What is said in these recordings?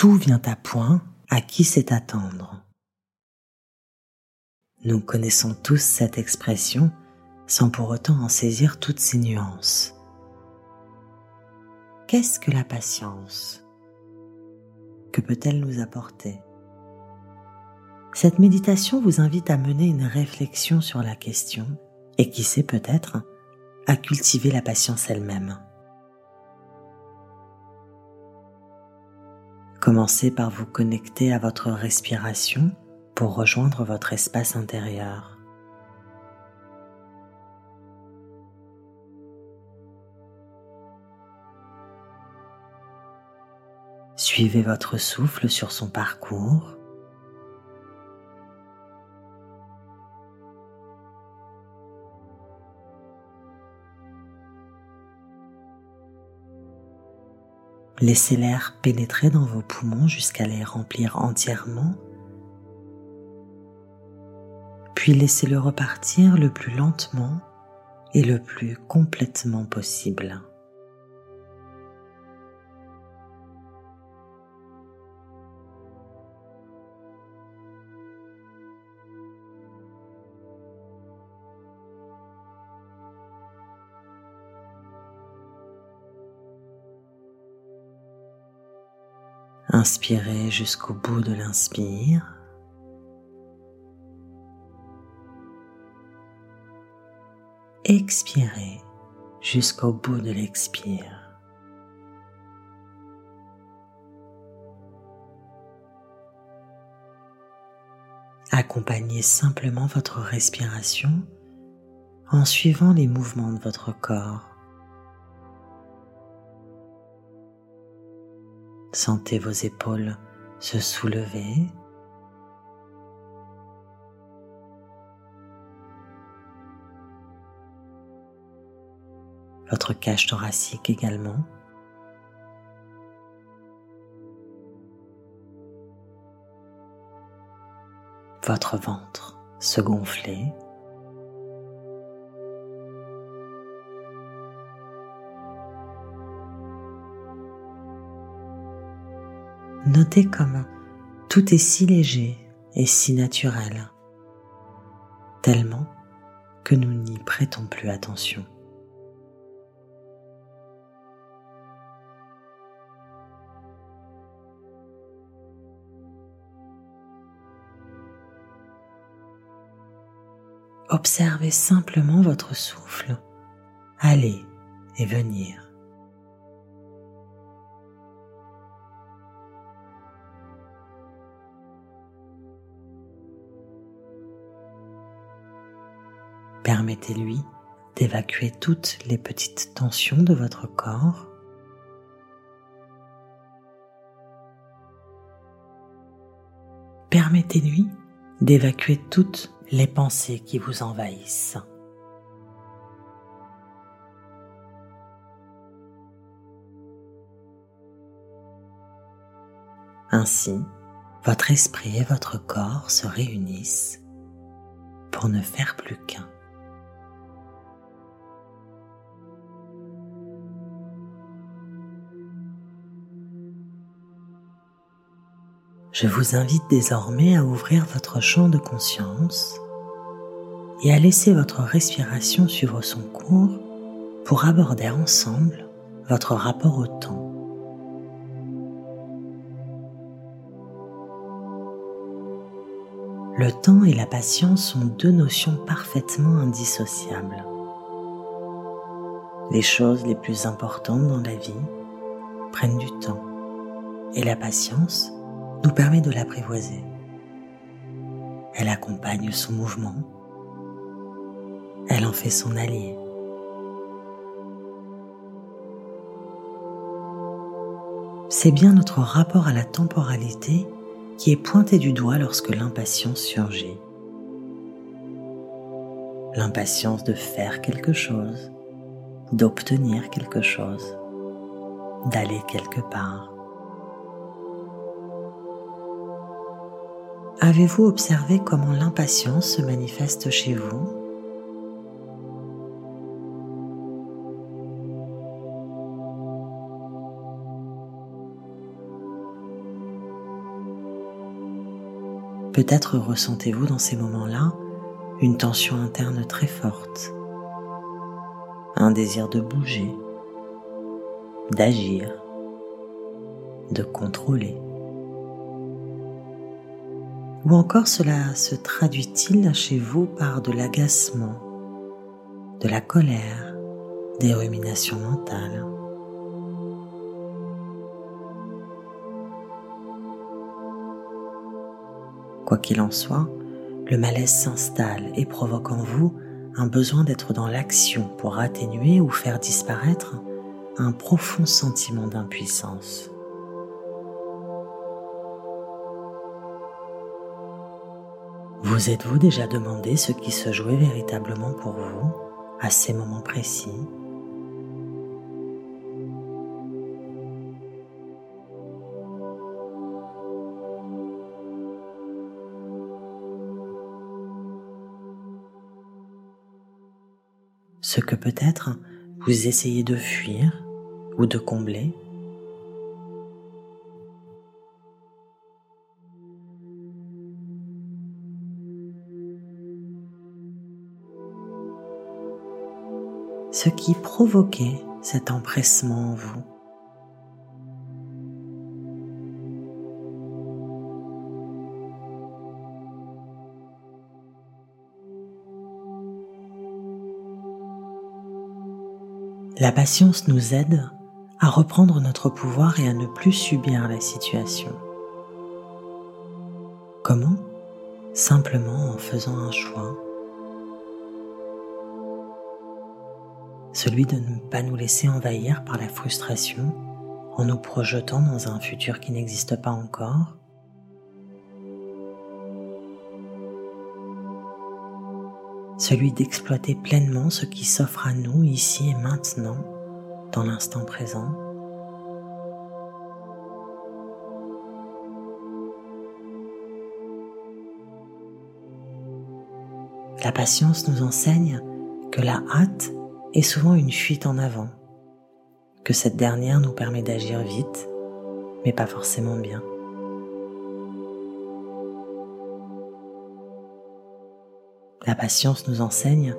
tout vient à point à qui sait attendre. Nous connaissons tous cette expression sans pour autant en saisir toutes ses nuances. Qu'est-ce que la patience? Que peut-elle nous apporter? Cette méditation vous invite à mener une réflexion sur la question et qui sait peut-être à cultiver la patience elle-même. Commencez par vous connecter à votre respiration pour rejoindre votre espace intérieur. Suivez votre souffle sur son parcours. Laissez l'air pénétrer dans vos poumons jusqu'à les remplir entièrement, puis laissez-le repartir le plus lentement et le plus complètement possible. Inspirez jusqu'au bout de l'inspire. Expirez jusqu'au bout de l'expire. Accompagnez simplement votre respiration en suivant les mouvements de votre corps. Sentez vos épaules se soulever. Votre cage thoracique également. Votre ventre se gonfler. Notez comme tout est si léger et si naturel, tellement que nous n'y prêtons plus attention. Observez simplement votre souffle aller et venir. Permettez-lui d'évacuer toutes les petites tensions de votre corps. Permettez-lui d'évacuer toutes les pensées qui vous envahissent. Ainsi, votre esprit et votre corps se réunissent pour ne faire plus qu'un. Je vous invite désormais à ouvrir votre champ de conscience et à laisser votre respiration suivre son cours pour aborder ensemble votre rapport au temps. Le temps et la patience sont deux notions parfaitement indissociables. Les choses les plus importantes dans la vie prennent du temps et la patience nous permet de l'apprivoiser. Elle accompagne son mouvement, elle en fait son allié. C'est bien notre rapport à la temporalité qui est pointé du doigt lorsque l'impatience surgit. L'impatience de faire quelque chose, d'obtenir quelque chose, d'aller quelque part. Avez-vous observé comment l'impatience se manifeste chez vous? Peut-être ressentez-vous dans ces moments-là une tension interne très forte, un désir de bouger, d'agir, de contrôler. Ou encore cela se traduit-il chez vous par de l'agacement, de la colère, des ruminations mentales? Quoi qu'il en soit, le malaise s'installe et provoque en vous un besoin d'être dans l'action pour atténuer ou faire disparaître un profond sentiment d'impuissance. Vous êtes-vous déjà demandé ce qui se jouait véritablement pour vous à ces moments précis? Ce que peut-être vous essayez de fuir ou de combler. Ce qui provoquait cet empressement en vous. La patience nous aide à reprendre notre pouvoir et à ne plus subir la situation. Comment? Simplement en faisant un choix. Celui de ne pas nous laisser envahir par la frustration en nous projetant dans un futur qui n'existe pas encore. celui d'exploiter pleinement ce qui s'offre à nous ici et maintenant, dans l'instant présent. La patience nous enseigne que la hâte est souvent une fuite en avant, que cette dernière nous permet d'agir vite, mais pas forcément bien. La patience nous enseigne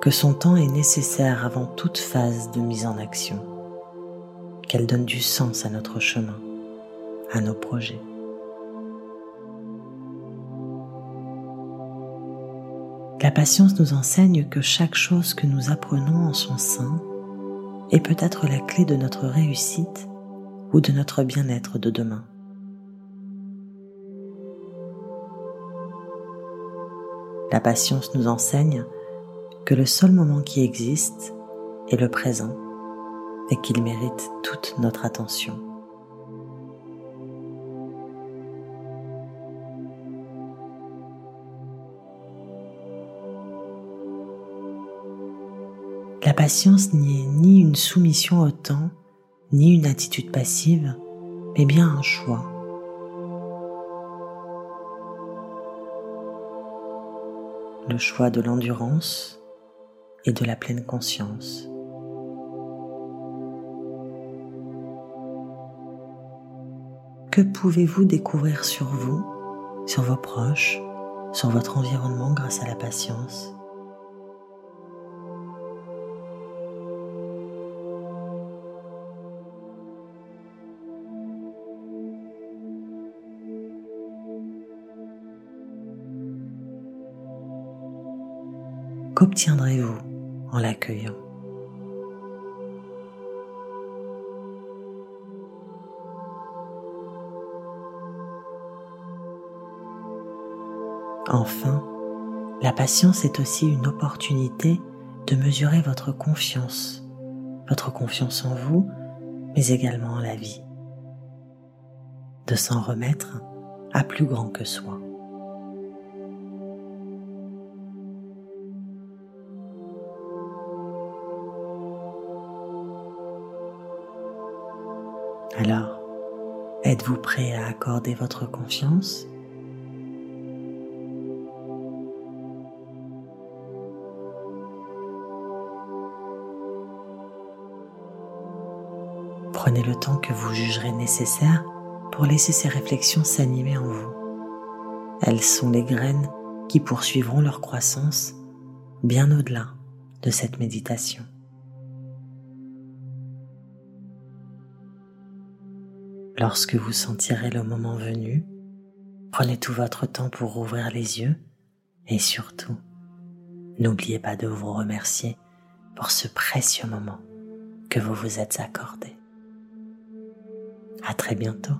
que son temps est nécessaire avant toute phase de mise en action, qu'elle donne du sens à notre chemin, à nos projets. La patience nous enseigne que chaque chose que nous apprenons en son sein est peut-être la clé de notre réussite ou de notre bien-être de demain. La patience nous enseigne que le seul moment qui existe est le présent et qu'il mérite toute notre attention. La patience n'est ni une soumission au temps, ni une attitude passive, mais bien un choix le choix de l'endurance et de la pleine conscience. Que pouvez-vous découvrir sur vous, sur vos proches, sur votre environnement grâce à la patience? Qu'obtiendrez-vous en l'accueillant? Enfin, la patience est aussi une opportunité de mesurer votre confiance, votre confiance en vous, mais également en la vie, de s'en remettre à plus grand que soi. Alors, êtes-vous prêt à accorder votre confiance? Prenez le temps que vous jugerez nécessaire pour laisser ces réflexions s'animer en vous Elles sont les graines qui poursuivront leur croissance bien au-delà de cette méditation. Lorsque vous sentirez le moment venu, prenez tout votre temps pour ouvrir les yeux et surtout, n'oubliez pas de vous remercier pour ce précieux moment que vous vous êtes accordé. À très bientôt.